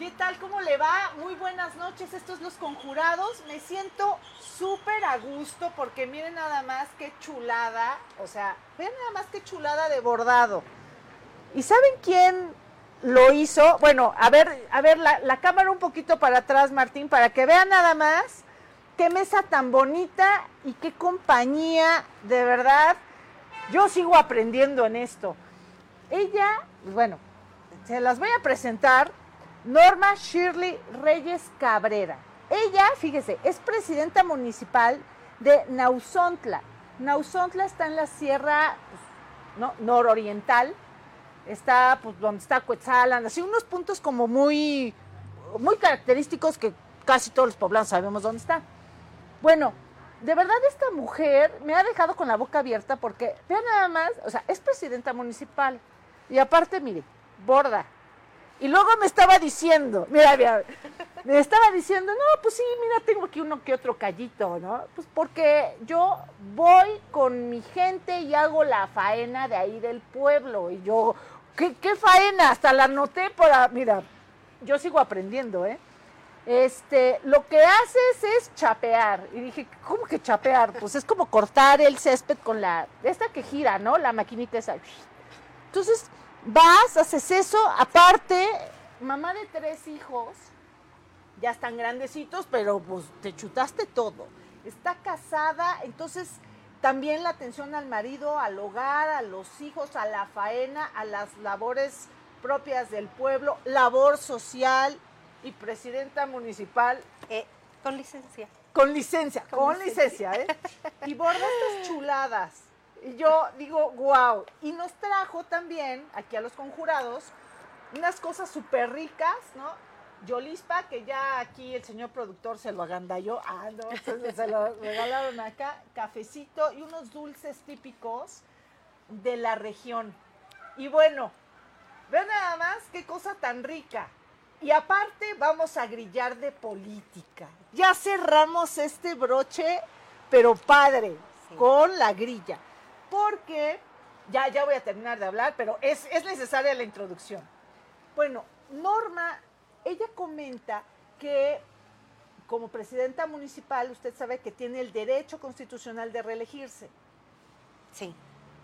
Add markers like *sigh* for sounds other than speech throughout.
¿Qué tal? ¿Cómo le va? Muy buenas noches. Estos Los Conjurados. Me siento súper a gusto porque miren nada más qué chulada. O sea, vean nada más qué chulada de bordado. ¿Y saben quién lo hizo? Bueno, a ver, a ver la, la cámara un poquito para atrás, Martín, para que vean nada más qué mesa tan bonita y qué compañía. De verdad, yo sigo aprendiendo en esto. Ella, bueno, se las voy a presentar Norma Shirley Reyes Cabrera. Ella, fíjese, es presidenta municipal de Nauzontla. Nauzontla está en la sierra pues, ¿no? nororiental, está pues, donde está Cuetzalan, así unos puntos como muy, muy característicos que casi todos los poblanos sabemos dónde está. Bueno, de verdad esta mujer me ha dejado con la boca abierta porque, vean nada más, o sea, es presidenta municipal y aparte, mire, borda, y luego me estaba diciendo, mira, mira, me estaba diciendo, no, pues sí, mira, tengo aquí uno que otro callito, ¿no? Pues porque yo voy con mi gente y hago la faena de ahí del pueblo. Y yo, ¿qué, qué faena? Hasta la anoté para, mira, yo sigo aprendiendo, ¿eh? Este, lo que haces es chapear. Y dije, ¿cómo que chapear? Pues es como cortar el césped con la, esta que gira, ¿no? La maquinita esa. Entonces, vas, haces eso, aparte, mamá de tres hijos, ya están grandecitos, pero pues te chutaste todo. Está casada, entonces también la atención al marido, al hogar, a los hijos, a la faena, a las labores propias del pueblo, labor social y presidenta municipal. Eh, con licencia. Con licencia, con, licencia, ¿eh? Y borda estas chuladas. Y yo digo, wow. Y nos trajo también aquí a los conjurados unas cosas súper ricas, ¿no? Yolispa, que ya aquí el señor productor se lo agandalló, ah, no, se, lo regalaron acá, cafecito y unos dulces típicos de la región. Y bueno, vean nada más qué cosa tan rica. Y aparte vamos a grillar de política. Ya cerramos este broche, pero padre, sí. con la grilla porque ya, ya voy a terminar de hablar, pero es, es necesaria la introducción. Bueno, Norma, ella comenta que como presidenta municipal, usted sabe que tiene el derecho constitucional de reelegirse. Sí.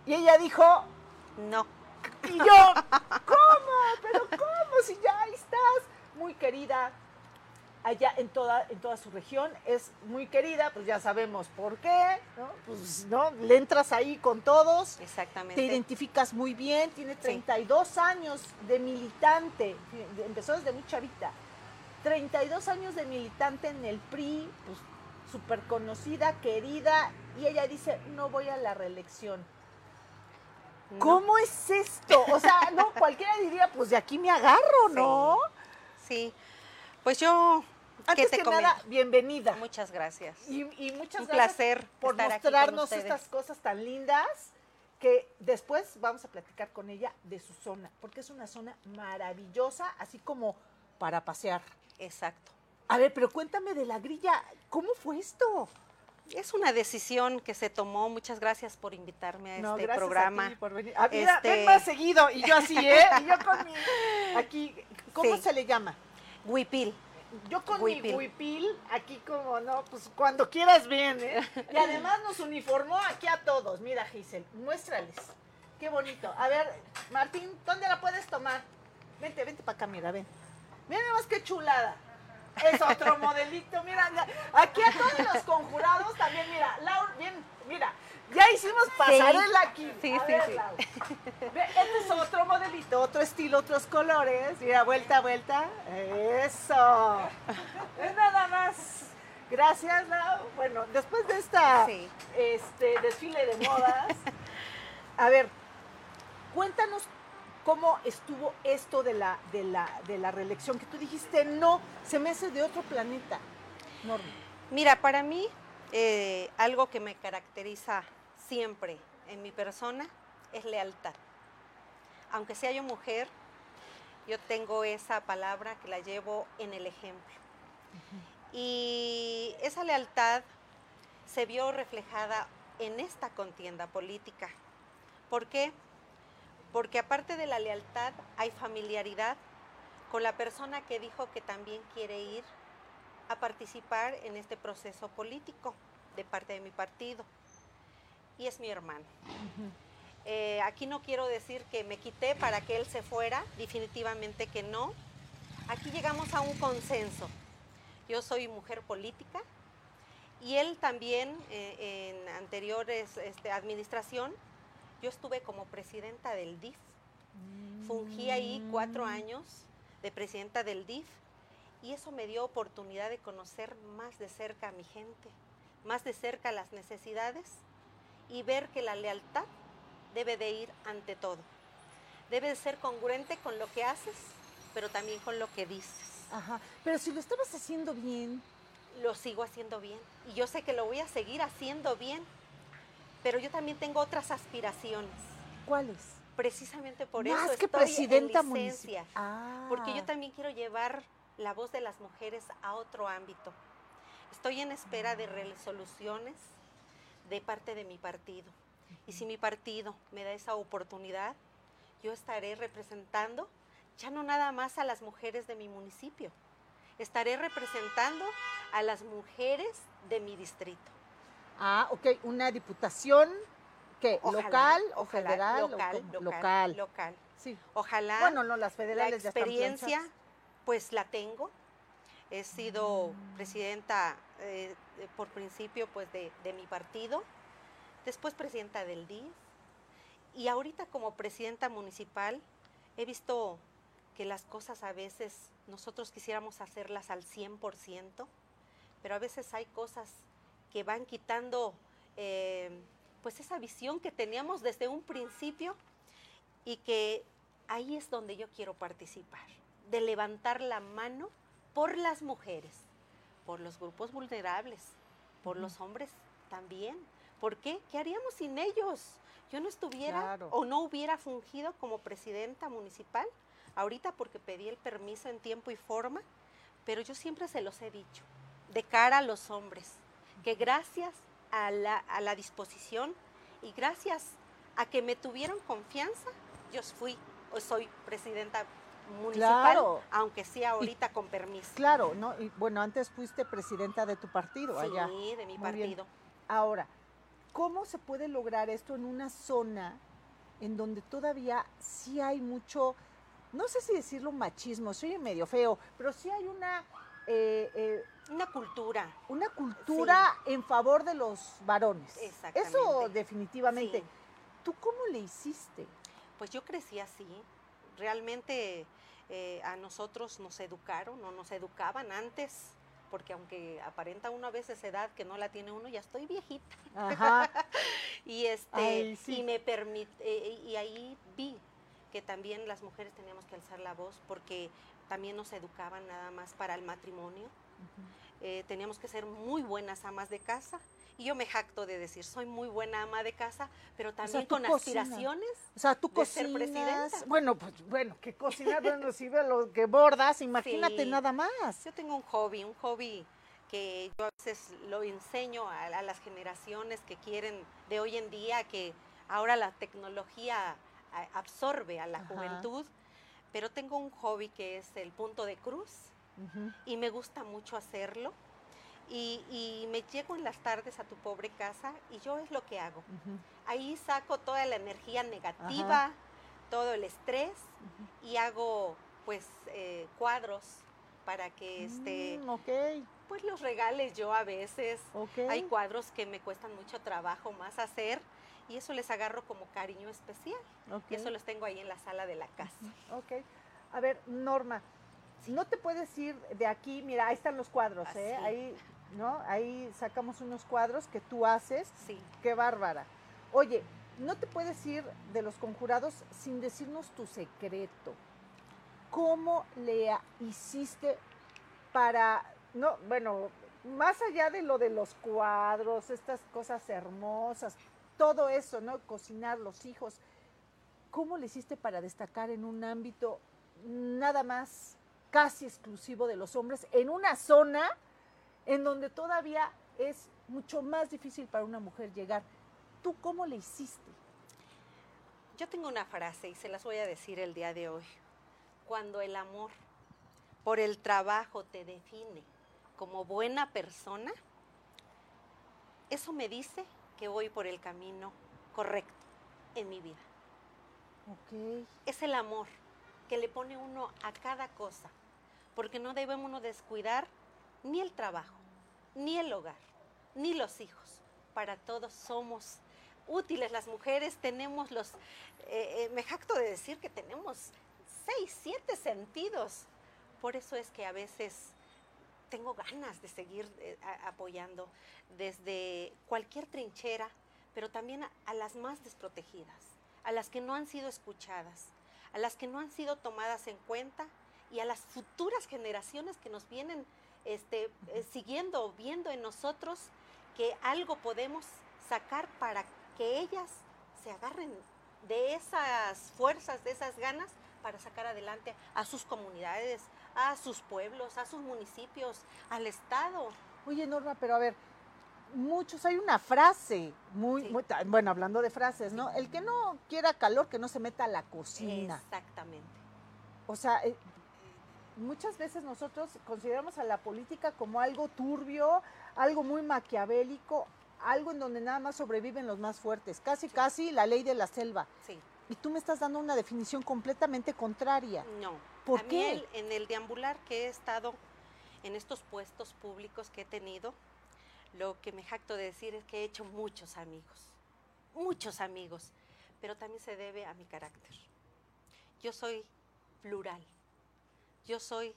Y ella dijo, no. Y yo, ¿cómo? ¿Pero cómo? Si ya estás muy querida, allá en toda, en toda su región, es muy querida, pues ya sabemos por qué, ¿no? Pues, ¿no? Le entras ahí con todos. Exactamente. Te identificas muy bien, tiene 32 sí. años de militante, empezó desde muy chavita. 32 años de militante en el PRI, pues súper conocida, querida, y ella dice, no voy a la reelección. No. ¿Cómo es esto? O sea, no, cualquiera diría, pues de aquí me agarro, ¿no? Sí. sí. Pues yo antes que nada, bienvenida. Muchas gracias. Y, y muchas Un gracias placer por mostrarnos estas cosas tan lindas que después vamos a platicar con ella de su zona, porque es una zona maravillosa, así como para pasear. Exacto. A ver, pero cuéntame de la grilla, ¿cómo fue esto? Es una decisión que se tomó. Muchas gracias por invitarme a no, este programa. A ti por venir. Ah, mira, este... ven más seguido y yo así, ¿eh? Y yo con mi aquí, ¿cómo Sí. se le llama? Huipil. Yo con Huipil. mi huipil, aquí como no, pues cuando quieras bien, ¿eh? Y además nos uniformó aquí a todos. Mira, Giselle, muéstrales. Qué bonito. A ver, Martín, ¿dónde la puedes tomar? Vente, vente para acá, mira, ven. Mira nada más qué chulada. Es otro modelito, mira. Aquí a todos los conjurados también, mira, Laura, bien, mira. Ya hicimos pasarela aquí. Sí, A sí, ver, sí. Laura. Este es otro modelito, otro estilo, otros colores. Mira, vuelta, vuelta. Eso. Es nada más. Gracias, Lau. Bueno, después de esta Sí. este desfile de modas, a ver, cuéntanos cómo estuvo esto de la, de la, de la reelección, que tú dijiste, no, se me hace de otro planeta. Norma. Mira, para mí, eh, algo que me caracteriza siempre en mi persona es lealtad. Aunque sea yo mujer, yo tengo esa palabra que la llevo en el ejemplo. Y esa lealtad se vio reflejada en esta contienda política. ¿Por qué? Porque aparte de la lealtad hay familiaridad, con la persona que dijo que también quiere ir a participar en este proceso político de parte de mi partido. Y es mi hermano. Eh, aquí no quiero decir que me quité para que él se fuera, definitivamente que no. Aquí llegamos a un consenso. Yo soy mujer política y él también eh, en anteriores este, administración, yo estuve como presidenta del DIF. Fungí ahí cuatro mm. años de presidenta del DIF y eso me dio oportunidad de conocer más de cerca a mi gente, más de cerca las necesidades y ver que la lealtad debe de ir ante todo. Debe de ser congruente con lo que haces, pero también con lo que dices. Ajá, pero si lo estabas haciendo bien. Lo sigo haciendo bien y yo sé que lo voy a seguir haciendo bien, pero yo también tengo otras aspiraciones. ¿Cuáles? Precisamente por eso que estoy presidenta en licencia, porque yo ah. también quiero llevar la voz de las mujeres a otro ámbito. Estoy en espera de resoluciones de parte de mi partido. Y si mi partido me da esa oportunidad, yo estaré representando ya no nada más a las mujeres de mi municipio, estaré representando a las mujeres de mi distrito. Ah, ok, una diputación que local o federal local, local, local, Sí. Ojalá. Bueno, no las federales la experiencia pues la tengo. He sido presidenta eh, por principio pues de, mi partido, después presidenta del DIF y ahorita como presidenta municipal he visto que las cosas a veces nosotros quisiéramos hacerlas al 100%, pero a veces hay cosas que van quitando eh, pues esa visión que teníamos desde un principio y que ahí es donde yo quiero participar de levantar la mano por las mujeres, por los grupos vulnerables, por los hombres también. ¿Por qué? ¿Qué haríamos sin ellos? Yo no estuviera o no hubiera fungido como presidenta municipal ahorita porque pedí el permiso en tiempo y forma, pero yo siempre se los he dicho, de cara a los hombres, que gracias a la, a la disposición y gracias a que me tuvieron confianza, yo fui o soy presidenta municipal, aunque sea ahorita con permiso. Claro, ¿no? Y, bueno, antes fuiste presidenta de tu partido allá. Sí, de mi partido. Ahora, ¿cómo se puede lograr esto en una zona en donde todavía sí hay mucho, no sé si decirlo machismo, soy medio feo, pero sí hay una... Eh, eh, una cultura. Una cultura en favor de los varones. Exactamente. Eso definitivamente. ¿Tú cómo le hiciste? Pues yo crecí así. Realmente eh, a nosotros nos educaron o nos educaban antes, porque aunque aparenta uno a veces edad que no la tiene uno, ya estoy viejita. *laughs* y este y me permite eh, y ahí vi que también las mujeres teníamos que alzar la voz porque también nos educaban nada más para el matrimonio. Eh, teníamos que ser muy buenas amas de casa y yo me jacto de decir, soy muy buena ama de casa, pero también con aspiraciones o sea, tú de ser presidenta. Bueno, pues bueno, que cocinar, bueno, si ve lo que bordas, imagínate nada más. Yo tengo un hobby, un hobby que yo a veces lo enseño a, las generaciones que quieren de hoy en día, que ahora la tecnología absorbe a la juventud, pero tengo un hobby que es el punto de cruz y me gusta mucho hacerlo. Y, me llego en las tardes a tu pobre casa y yo es lo que hago. Ahí saco toda la energía negativa, todo el estrés y hago pues eh, cuadros para que este mm, pues los regales yo a veces. Hay cuadros que me cuestan mucho trabajo más hacer y eso les agarro como cariño especial. Y eso los tengo ahí en la sala de la casa. Ok. A ver, Norma, no te puedes ir de aquí, mira, ahí están los cuadros, ¿eh? Ahí ¿no? Ahí sacamos unos cuadros que tú haces. Sí. Qué bárbara. Oye, no te puedes ir de los conjurados sin decirnos tu secreto. ¿Cómo le hiciste para, no, bueno, más allá de lo de los cuadros, estas cosas hermosas, todo eso, ¿no? Cocinar los hijos. ¿Cómo le hiciste para destacar en un ámbito nada más casi exclusivo de los hombres, en una zona en donde todavía es mucho más difícil para una mujer llegar. ¿Tú cómo le hiciste? Yo tengo una frase y se las voy a decir el día de hoy. Cuando el amor por el trabajo te define como buena persona, eso me dice que voy por el camino correcto en mi vida. Ok. Es el amor que le pone uno a cada cosa, porque no debemos uno descuidar ni el trabajo, ni el hogar, ni los hijos. Para todos somos útiles. Las mujeres tenemos los, eh, eh, me jacto de decir que tenemos seis, siete sentidos. Por eso es que a veces tengo ganas de seguir eh, apoyando desde cualquier trinchera, pero también a, a las más desprotegidas, a las que no han sido escuchadas, a las que no han sido tomadas en cuenta y a las futuras generaciones que nos vienen este, eh, siguiendo, viendo en nosotros que algo podemos sacar para que ellas se agarren de esas fuerzas, de esas ganas para sacar adelante a sus comunidades, a sus pueblos, a sus municipios, al Estado. Oye, Norma, pero a ver, muchos, hay una frase muy, Sí. muy- bueno, hablando de frases, ¿no? El que no quiera calor, que no se meta a la cocina. Exactamente. O sea, eh, muchas veces nosotros consideramos a la política como algo turbio, algo muy maquiavélico, algo en donde nada más sobreviven los más fuertes, casi, casi la ley de la selva. Sí. Y tú me estás dando una definición completamente contraria. No. ¿Por a mí qué? el- en el deambular que he estado en estos puestos públicos que he tenido, lo que me jacto de decir es que he hecho muchos amigos, muchos amigos, pero también se debe a mi carácter. Yo soy plural, yo soy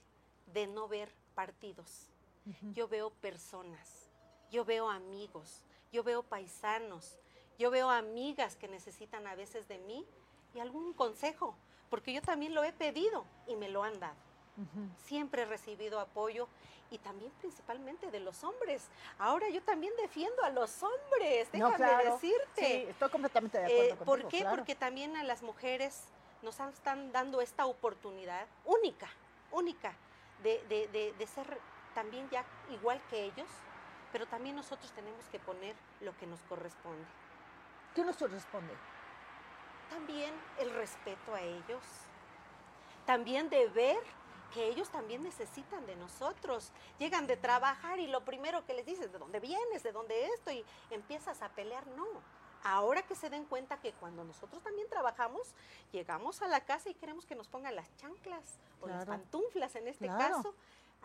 de no ver partidos, yo veo personas, yo veo amigos, yo veo paisanos, yo veo amigas que necesitan a veces de mí y algún consejo, porque yo también lo he pedido y me lo han dado. Siempre he recibido apoyo y también principalmente de los hombres. Ahora yo también defiendo a los hombres, No, déjame claro. decirte. Sí, estoy completamente de Eh, acuerdo ¿Por contigo, qué? claro. Porque también a las mujeres nos están dando esta oportunidad única, única, de, de- de- de ser también ya igual que ellos, pero también nosotros tenemos que poner lo que nos corresponde. ¿Qué nos responde? También el respeto a ellos, también de ver que ellos también necesitan de nosotros. Llegan de trabajar y lo primero que les dices, ¿de dónde vienes? ¿De dónde esto? Y empiezas a pelear. No. Ahora que se den cuenta que cuando nosotros también trabajamos, llegamos a la casa y queremos que nos pongan las chanclas o las pantuflas en este Claro. caso,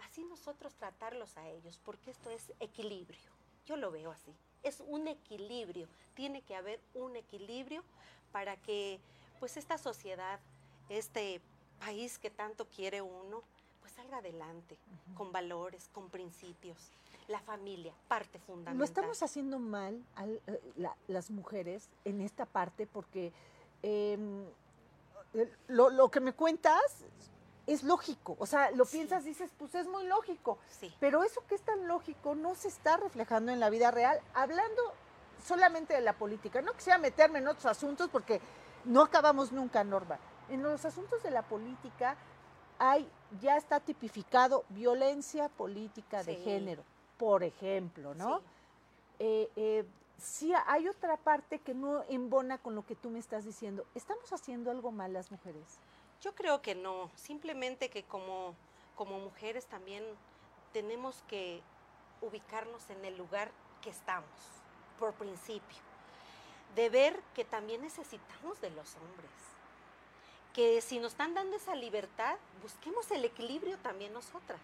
así nosotros tratarlos a ellos, porque esto es equilibrio. Yo lo veo así. Es un equilibrio. Tiene que haber un equilibrio para que pues esta sociedad, este país que tanto quiere uno, pues salga adelante con valores, con principios. La familia, parte fundamental. Lo estamos haciendo mal al- eh, la- las mujeres en esta parte porque em, eh, lo, lo que me cuentas es lógico. O sea, lo Sí. piensas, dices, pues es muy lógico. Sí, Pero eso que es tan lógico no se está reflejando en la vida real, hablando solamente de la política. No quisiera meterme en otros asuntos porque no acabamos nunca, Norma. En los asuntos de la política hay, ya está tipificado violencia política de género, por ejemplo, ¿no? sí. Eh, eh, sí hay otra parte que no embona con lo que tú me estás diciendo. ¿Estamos haciendo algo mal las mujeres? Yo creo que no, simplemente que como, como mujeres también tenemos que ubicarnos en el lugar que estamos, por principio, de ver que también necesitamos de los hombres, que si nos están dando esa libertad, busquemos el equilibrio también nosotras,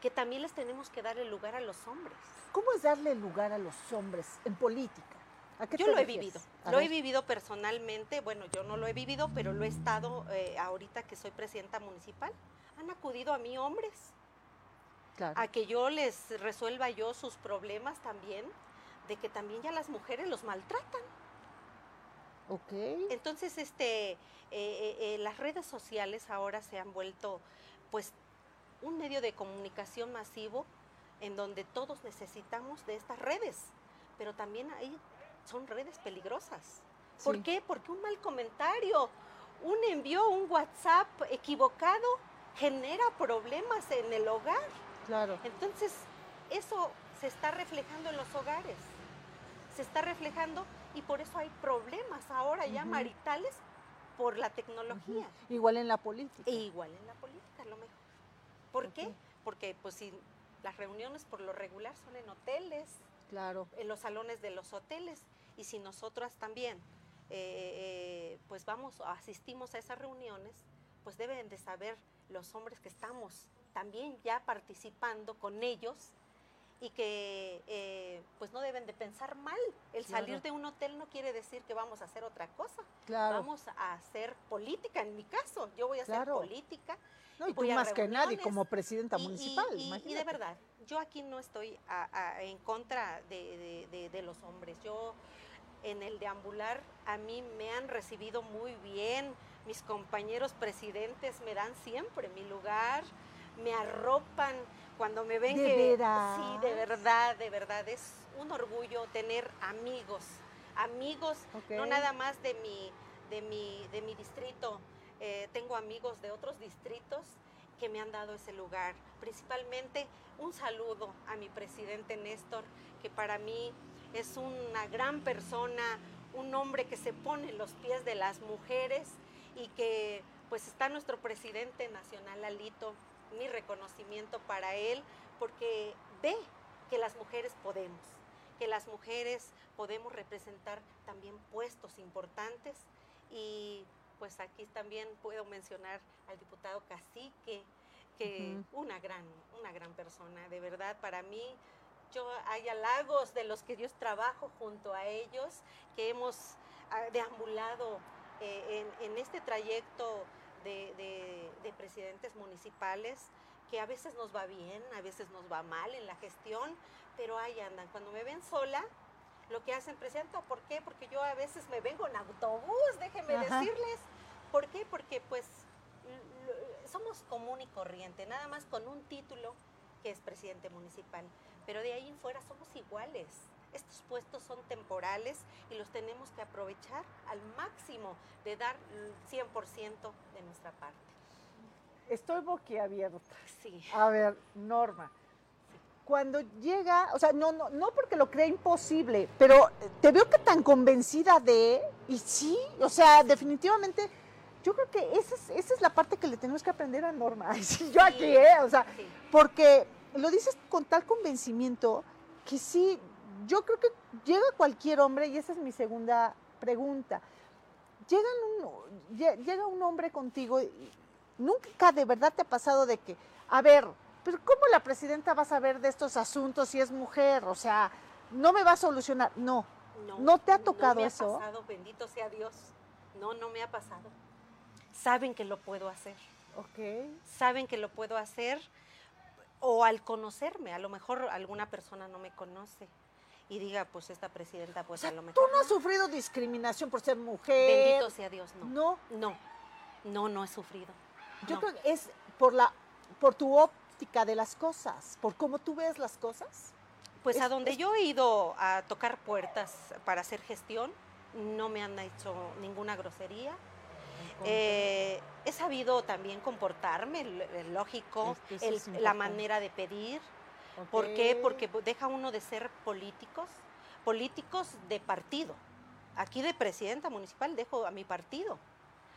que también les tenemos que dar el lugar a los hombres. ¿Cómo es darle lugar a los hombres en política? ¿A qué Yo lo he vivido, A lo he vivido personalmente, bueno, yo no lo he vivido, pero lo he estado eh, ahorita que soy presidenta municipal. Han acudido a mí hombres Claro. a que yo les resuelva yo sus problemas también, de que también ya las mujeres los maltratan. Ok. Entonces, este, eh, eh, las redes sociales ahora se han vuelto, pues, un medio de comunicación masivo en donde todos necesitamos de estas redes, pero también ahí son redes peligrosas. ¿Por Sí. qué? Porque un mal comentario, un envío, un WhatsApp equivocado genera problemas en el hogar. Claro. Entonces, eso se está reflejando en los hogares. Se está reflejando y por eso hay problemas ahora ya maritales por la tecnología. Igual en la política. E igual en la política, a lo mejor. ¿Por qué? Porque pues si las reuniones por lo regular son en hoteles, Claro. en los salones de los hoteles, y si nosotras también eh, eh, pues vamos, asistimos a esas reuniones, pues deben de saber los hombres que estamos también ya participando con ellos y que eh, pues no deben de pensar mal. El Claro. salir de un hotel no quiere decir que vamos a hacer otra cosa. Claro. Vamos a hacer política, en mi caso, yo voy a hacer política. No, y tú a más que nadie como presidenta y- municipal, y- y, de verdad, yo aquí no estoy a- a- en contra de, de- de- de los hombres. Yo en el deambular a mí me han recibido muy bien. Mis compañeros presidentes me dan siempre mi lugar, me arropan cuando me ven ¿De que veras? sí, de verdad, de verdad es un orgullo tener amigos, amigos no nada más de mi de mi de mi distrito. Eh, tengo amigos de otros distritos que me han dado ese lugar. Principalmente un saludo a mi presidente Néstor, que para mí es una gran persona, un hombre que se pone en los pies de las mujeres y que pues está nuestro presidente nacional Alito, mi reconocimiento para él, porque ve que las mujeres podemos, que las mujeres podemos representar también puestos importantes y pues aquí también puedo mencionar al diputado Cacique, que una gran, una gran persona, de verdad, para mí yo hay halagos de los que yo trabajo junto a ellos, que hemos ah, deambulado eh, en, en este trayecto de, de- de presidentes municipales, que a veces nos va bien, a veces nos va mal en la gestión, pero ahí andan. Cuando me ven sola, lo que hacen, presidenta, ¿por qué? Porque yo a veces me vengo en autobús, déjenme Ajá. decirles. ¿Por qué? Porque pues somos común y corriente, nada más con un título que es presidente municipal, pero de ahí en fuera somos iguales. Estos puestos son temporales y los tenemos que aprovechar al máximo de dar el 100% de nuestra parte. Estoy boquiabierta. Sí. A ver, Norma, cuando llega, o sea, no, no, no porque lo crea imposible, pero te veo que tan convencida de, y sí, o sea, definitivamente, yo creo que esa es, esa es la parte que le tenemos que aprender a Norma. *laughs* Ay, sí, yo aquí, ¿eh? O sea, Sí. porque lo dices con tal convencimiento que sí, yo creo que llega cualquier hombre, y esa es mi segunda pregunta. Llegan un, lle- llega un hombre contigo y nunca de verdad te ha pasado de que, a ver, pero ¿cómo la presidenta va a saber de estos asuntos si es mujer? O sea, no me va a solucionar. No, ¿No te ha tocado me ha eso? pasado, bendito sea Dios. No, no me ha pasado. Saben que lo puedo hacer. ok. Saben que lo puedo hacer o al conocerme, a lo mejor alguna persona no me conoce y diga, pues esta presidenta, O pues sea, a lo tú mejor. no has sufrido discriminación por ser mujer. Bendito sea Dios, no. No, No, no, no he sufrido. yo No. creo que es por la, por tu óptica de las cosas, por cómo tú ves las cosas. Pues Es- a donde es- yo he ido a tocar puertas para hacer gestión, no me han hecho ninguna grosería. Eh, he sabido también comportarme, lógico, Es que eso el- es la manera de pedir. ¿Por qué? Porque deja uno de ser políticos, políticos de partido. Aquí de presidenta municipal dejo a mi partido.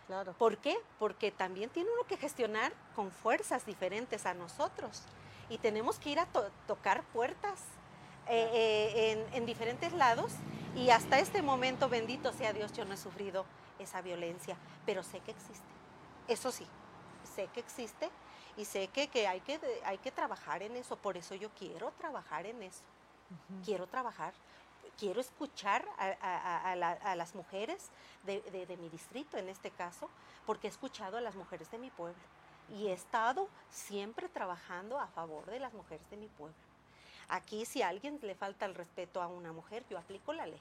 Claro. ¿Por qué? Porque también tiene uno que gestionar con fuerzas diferentes a nosotros. Y tenemos que ir a to- tocar puertas eh, eh, en, en diferentes lados. Y hasta este momento, bendito sea Dios, yo no he sufrido esa violencia. Pero sé que existe. Eso sí, sé que existe y sé que, que hay que hay que trabajar en eso. Por eso yo quiero trabajar en eso quiero trabajar, quiero escuchar a, a- a- a la- a las mujeres de, de- de mi distrito, en este caso, porque he escuchado a las mujeres de mi pueblo y he estado siempre trabajando a favor de las mujeres de mi pueblo. Aquí si a alguien le falta el respeto a una mujer, yo aplico la ley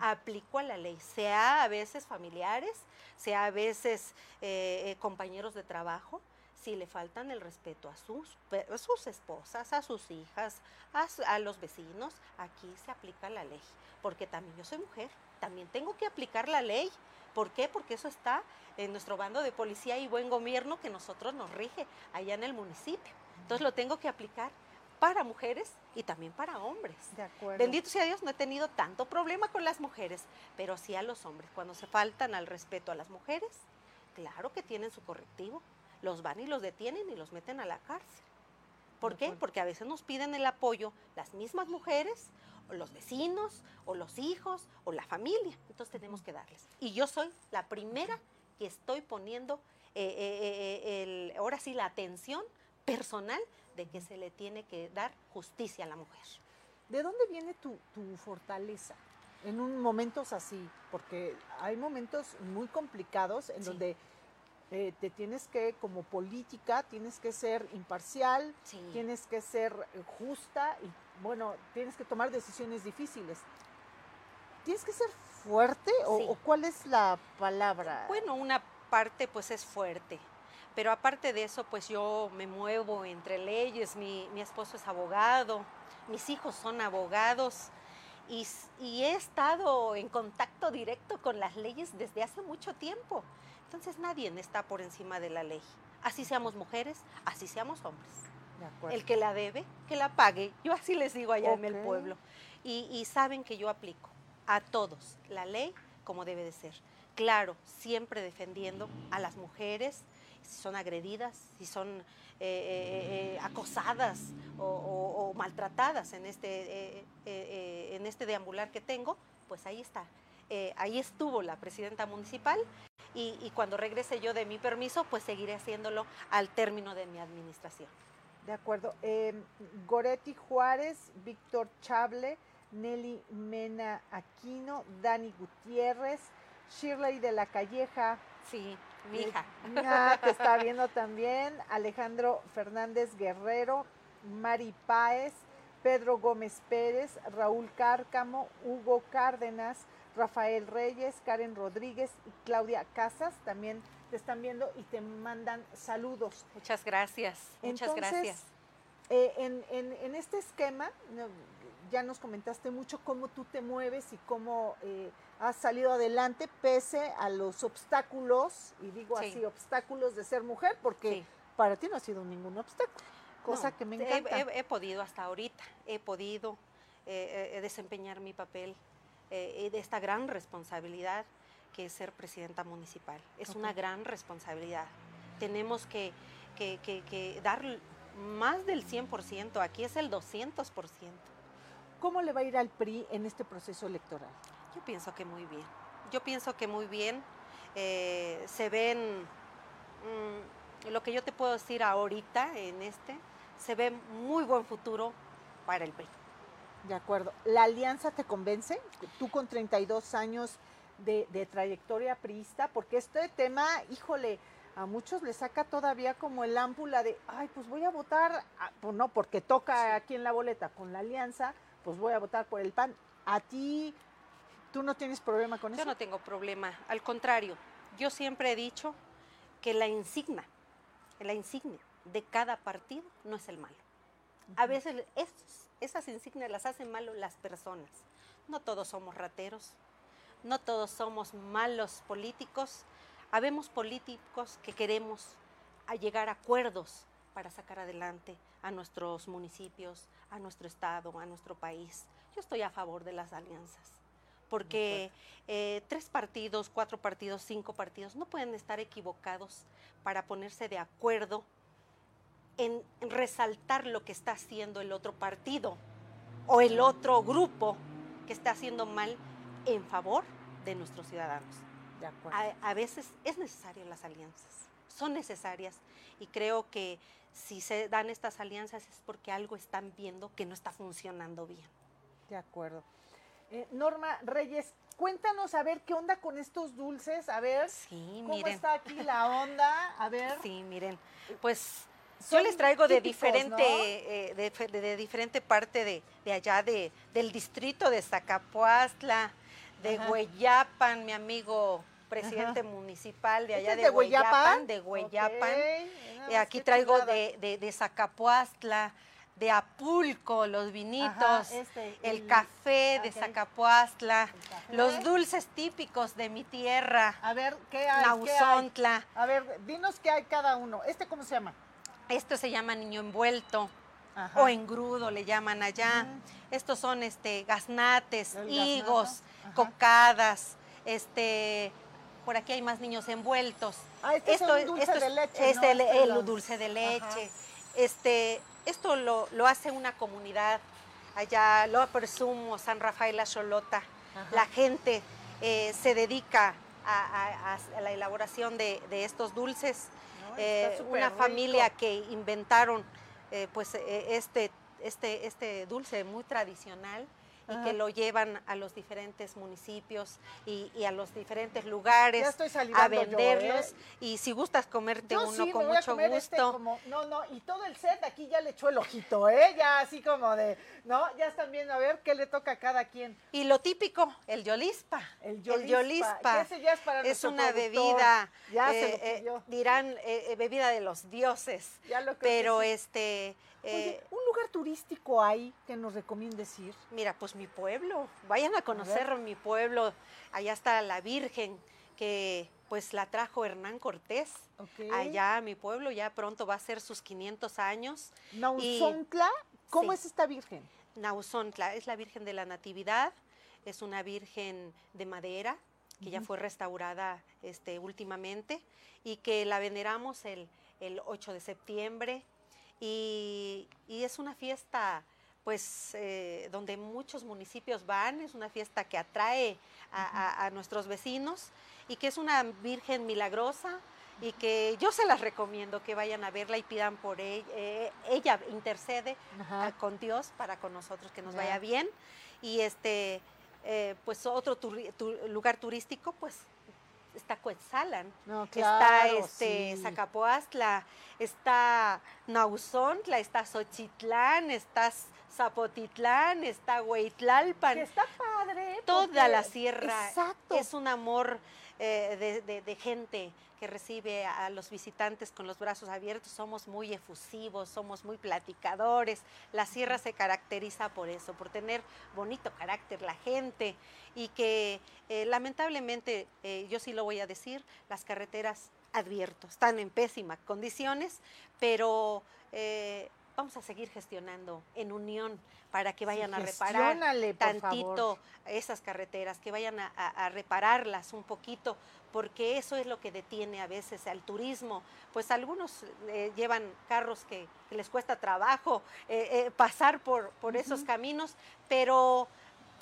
Aplico a la ley, sea a veces familiares, sea a veces eh, eh, compañeros de trabajo, si le faltan el respeto a sus, pe- a sus esposas, a sus hijas, a, a los vecinos, aquí se aplica la ley, porque también yo soy mujer, también tengo que aplicar la ley. ¿Por qué? Porque eso está en nuestro bando de policía y buen gobierno que nosotros nos rige allá en el municipio. Entonces lo tengo que aplicar para mujeres y también para hombres. De acuerdo. Bendito sea Dios, no he tenido tanto problema con las mujeres, pero sí a los hombres. Cuando se faltan al respeto a las mujeres, claro que tienen su correctivo. los van y los detienen y los meten a la cárcel. ¿Por qué? Porque a veces nos piden el apoyo las mismas mujeres, o los vecinos, o los hijos, o la familia. Entonces tenemos que darles. Y yo soy la primera que estoy poniendo, eh, eh, eh, el, ahora sí, la atención personal de que se le tiene que dar justicia a la mujer. ¿De dónde viene tu, tu fortaleza? En un momentos así, porque hay momentos muy complicados en Sí. donde eh, te tienes que, como política, tienes que ser imparcial, Sí. tienes que ser justa y, bueno, tienes que tomar decisiones difíciles. ¿Tienes que ser fuerte o, o cuál es la palabra? Bueno, una parte pues es fuerte, pero aparte de eso pues yo me muevo entre leyes, mi, mi esposo es abogado, mis hijos son abogados y, y he estado en contacto directo con las leyes desde hace mucho tiempo. Entonces nadie está por encima de la ley. Así seamos mujeres, así seamos hombres. El que la debe, que la pague. Yo así les digo allá en el pueblo. Y, y saben que yo aplico a todos la ley como debe de ser. Claro, siempre defendiendo a las mujeres, si son agredidas, si son eh, eh, eh, acosadas o, o- o maltratadas en este, eh, en este deambular que tengo, pues ahí está. Ahí estuvo la presidenta municipal y, y cuando regrese yo de mi permiso, pues seguiré haciéndolo al término de mi administración. De acuerdo. Eh, Goretti Juárez, Víctor Chable, Nelly Mena Aquino, Dani Gutiérrez, Shirley de la Calleja, Sí, mi hija. que está viendo también, Alejandro Fernández Guerrero, Mari Páez, Pedro Gómez Pérez, Raúl Cárcamo, Hugo Cárdenas, Rafael Reyes, Karen Rodríguez y Claudia Casas también te están viendo y te mandan saludos. Muchas gracias, muchas Entonces, gracias. Eh, en, en- en este esquema, ya nos comentaste mucho cómo tú te mueves y cómo eh, has salido adelante pese a los obstáculos, y digo Sí. así, obstáculos de ser mujer, porque Sí. para ti no ha sido ningún obstáculo, cosa No, que me encanta. He, he podido hasta ahorita, he podido eh, eh, desempeñar mi papel eh, de esta gran responsabilidad que es ser presidenta municipal. Es una gran responsabilidad. Tenemos que, que- que- que dar más del 100%, aquí es el 200%. ¿Cómo le va a ir al PRI en este proceso electoral? Yo pienso que muy bien. Yo pienso que muy bien. Eh, se ven, mm, lo que yo te puedo decir ahorita en este, se ve muy buen futuro para el PRI. De acuerdo. ¿La alianza te convence? Tú con 32 años de, de trayectoria priista, porque este tema, híjole, a muchos les saca todavía como el ámpula de, ay, pues voy a votar, pues no, porque toca Sí. aquí en la boleta con la alianza, pues voy a votar por el PAN. A ti, ¿tú no tienes problema con Yo eso? no tengo problema. Al contrario, yo siempre he dicho que la insignia, la insignia de cada partido no es el malo. A veces esos- esas insignias las hacen malo las personas. No todos somos rateros, no todos somos malos políticos. Habemos políticos que queremos a llegar a acuerdos para sacar adelante a nuestros municipios, a nuestro estado, a nuestro país. Yo estoy a favor de las alianzas, porque eh, tres partidos, cuatro partidos, cinco partidos no pueden estar equivocados para ponerse de acuerdo en resaltar lo que está haciendo el otro partido o el otro grupo que está haciendo mal en favor de nuestros ciudadanos. De acuerdo. A, a veces es necesario las alianzas, son necesarias y creo que si se dan estas alianzas es porque algo están viendo que no está funcionando bien. De acuerdo. Eh, Norma Reyes, cuéntanos a ver qué onda con estos dulces, a ver Sí, cómo miren. está aquí la onda, a ver. Sí, miren, pues yo les traigo de diferente, ¿no? eh, de, fe- de- de diferente parte de, de allá, de, del distrito de Zacapuastla, de Ajá. Hueyapan, mi amigo presidente municipal de ¿Este allá de, de Hueyapan? De Hueyapan. Eh, aquí traigo de, de, de Zacapuastla, de Apulco, los vinitos, Ajá, este, el, café de. Zacapuastla, café. los dulces típicos de mi tierra, A ver, ¿qué hay? ¿Qué hay? Nauzontla. A ver, dinos qué hay cada uno. ¿Este cómo se llama? Esto se llama niño envuelto. Ajá. o engrudo le llaman allá. Estos son este gaznates, higos, cocadas, este por aquí hay más niños envueltos. Ah, este es un dulce de leche, es ¿no? el, Este el dulce de Ajá. leche. Este, esto lo, lo hace una comunidad allá, lo presumo, San Rafael La Cholota. Ajá. La gente eh, se dedica a, a- a- a la elaboración de, de estos dulces. No, Eh, una rico. familia que inventaron eh, pues este, este, este dulce muy tradicional y que lo llevan a los diferentes municipios y, y a los diferentes lugares Ya estoy a yo, venderlos. ¿eh? Y si gustas comerte Yo uno sí, con me voy a mucho comer gusto. este como, no, no, y todo el set aquí ya le echó el ojito, ¿eh? Ya así como de, ¿no? Ya están viendo a ver qué le toca a cada quien. Y lo típico, el yolispa. El yolispa. yolispa, que ese ya es para es nuestro una productor. bebida, Ya se eh, lo eh, dirán, bebida de los dioses. Ya lo creo Pero este, Oye, eh, un lugar turístico hay que nos recomiendes ir. Mira, pues mi pueblo, vayan a conocer mi pueblo. Allá está la Virgen que pues la trajo Hernán Cortés. Allá a mi pueblo ya pronto va a ser sus 500 años. Nauzontla, ¿cómo Sí. es esta virgen? Nauzontla es la Virgen de la Natividad, es una virgen de madera que ya fue restaurada este, últimamente y que la veneramos el, el 8 de septiembre y, y es una fiesta pues eh, donde muchos municipios van, es una fiesta que atrae a, a- a nuestros vecinos y que es una virgen milagrosa y que yo se las recomiendo que vayan a verla y pidan por ella, ella intercede a- con Dios para con nosotros que nos Ya. vaya bien. Y este eh, pues otro turi- tu- lugar turístico pues está Cuetzalan No, está claro, este sí. Zacapoastla está Nauzontla está Xochitlán está Zapotitlán está Hueytlalpan Que está padre. toda porque- la sierra Exacto. es un amor eh, de, de- de gente que recibe a los visitantes con los brazos abiertos. Somos muy efusivos, somos muy platicadores. La sierra se caracteriza por eso, por tener bonito carácter la gente y que eh, lamentablemente, eh, yo sí lo voy a decir, las carreteras, advierto, están en pésimas condiciones, pero... eh, Vamos a seguir gestionando en unión para que vayan a reparar tantito favor. esas carreteras, que vayan a, a- a repararlas un poquito, porque eso es lo que detiene a veces al turismo. Pues algunos eh, llevan carros que, que les cuesta trabajo eh, eh, pasar por, por esos caminos, pero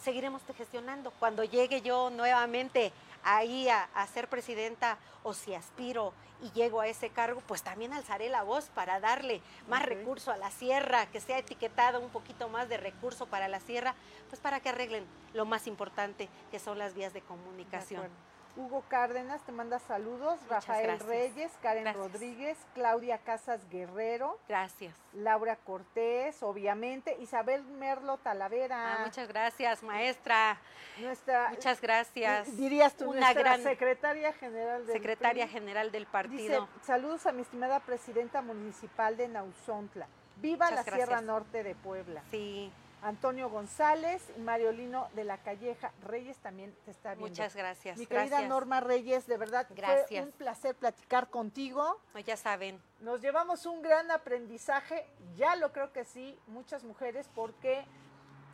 seguiremos gestionando. Cuando llegue yo nuevamente ahí a, a ser presidenta o si aspiro y llego a ese cargo, pues también alzaré la voz para darle más Ok. recurso a la sierra, que sea etiquetada un poquito más de recurso para la sierra, pues para que arreglen lo más importante que son las vías de comunicación. Hugo Cárdenas te manda saludos, Muchas Rafael gracias. Reyes, Karen Gracias. Rodríguez, Claudia Casas Guerrero, Gracias. Laura Cortés, obviamente, Isabel Merlo Talavera, Ah, muchas gracias, maestra. nuestra, Muchas gracias. di- dirías tú, Una nuestra gran secretaria general del secretaria PRI. general del Dice, partido. saludos a mi estimada presidenta municipal de Nauzontla. Viva Muchas la Sierra. Norte de Puebla. Sí, Antonio González y Mariolino de la Calleja Reyes también te está viendo. muchas gracias. Mi querida gracias. Norma Reyes, de verdad fue un placer platicar contigo. No, ya saben, Nos llevamos un gran aprendizaje, ya lo creo que sí, muchas mujeres, porque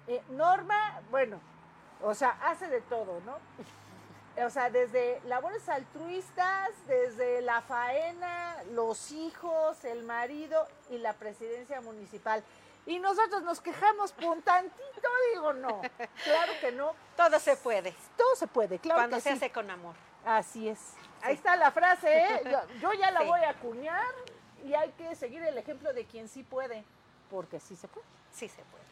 eh, Norma, bueno, o sea, hace de todo, ¿no? O sea, desde labores altruistas, desde la faena, los hijos, el marido y la presidencia municipal. Y nosotros nos quejamos por tantito, digo, no, claro que no, todo se puede. todo se puede, claro cuando que se sí. hace con amor. Así es. Ahí está la frase, ¿eh? *laughs* Yo, yo ya la Sí. voy a acuñar y hay que seguir el ejemplo de quien sí puede, porque sí se puede. Sí se puede.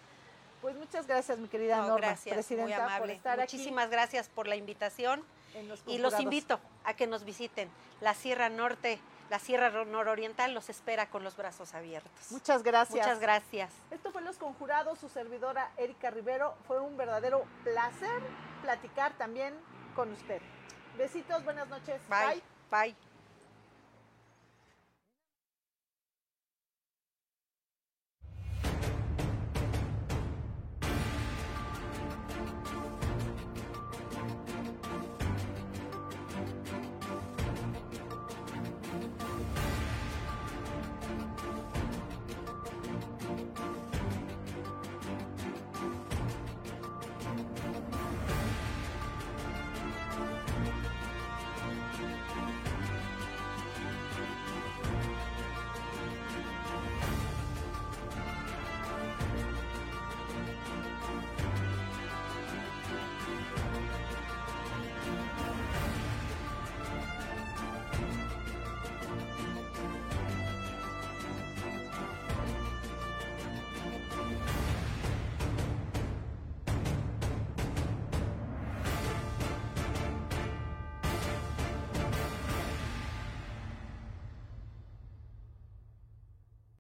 Pues muchas gracias, mi querida No, Norma, gracias, presidenta, muy por amable. estar Muchísimas gracias por la invitación aquí en los y los invito a que nos visiten. La Sierra Norte, la Sierra Nororiental los espera con los brazos abiertos. Muchas gracias. Muchas gracias. Esto fue Los Conjurados, su servidora Erika Rivero. Fue un verdadero placer platicar también con usted. Besitos, buenas noches. Bye. Bye.